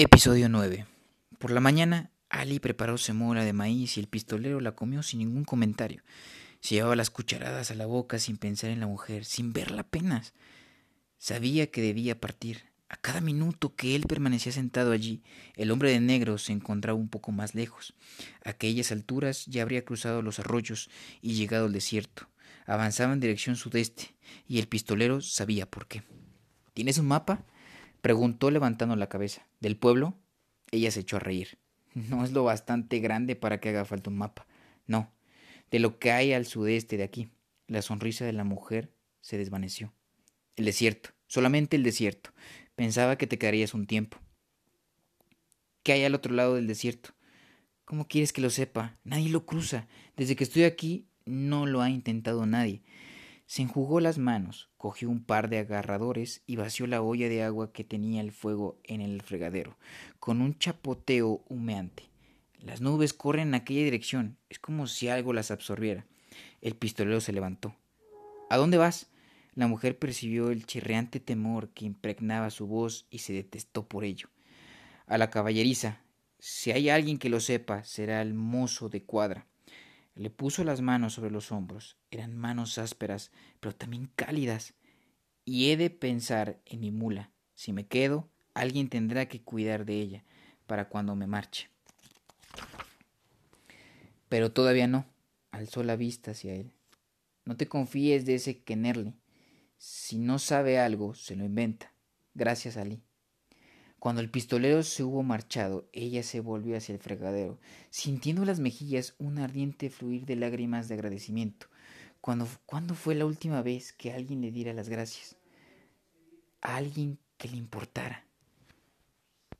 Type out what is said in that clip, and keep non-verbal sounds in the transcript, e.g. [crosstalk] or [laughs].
Episodio 9. Por la mañana, Ali preparó semola de maíz y el pistolero la comió sin ningún comentario. Se llevaba las cucharadas a la boca sin pensar en la mujer, sin verla apenas. Sabía que debía partir. A cada minuto que él permanecía sentado allí, el hombre de negro se encontraba un poco más lejos. A aquellas alturas ya habría cruzado los arroyos y llegado al desierto. Avanzaba en dirección sudeste, y el pistolero sabía por qué. ¿Tienes un mapa? Preguntó levantando la cabeza. ¿Del pueblo? Ella se echó a reír. [laughs] No es lo bastante grande para que haga falta un mapa. No, de lo que hay al sudeste de aquí. La sonrisa de la mujer se desvaneció. El desierto, solamente el desierto. Pensaba que te quedarías un tiempo. ¿Qué hay al otro lado del desierto? ¿Cómo quieres que lo sepa? Nadie lo cruza. Desde que estoy aquí no lo ha intentado nadie. Se enjugó las manos, cogió un par de agarradores y vació la olla de agua que tenía el fuego en el fregadero, con un chapoteo humeante. Las nubes corren en aquella dirección, es como si algo las absorbiera. El pistolero se levantó. ¿A dónde vas? La mujer percibió el chirreante temor que impregnaba su voz y se detestó por ello. A la caballeriza. Si hay alguien que lo sepa, será el mozo de cuadra. Le puso las manos sobre los hombros. Eran manos ásperas, pero también cálidas. Y he de pensar en mi mula. Si me quedo, alguien tendrá que cuidar de ella para cuando me marche. Pero todavía no. Alzó la vista hacia él. No te confíes de ese Kennerly. Si no sabe algo, se lo inventa. Gracias, Ali. Cuando el pistolero se hubo marchado, ella se volvió hacia el fregadero, sintiendo las mejillas un ardiente fluir de lágrimas de agradecimiento. ¿Cuándo, ¿Cuándo fue la última vez que alguien le diera las gracias? A alguien que le importara.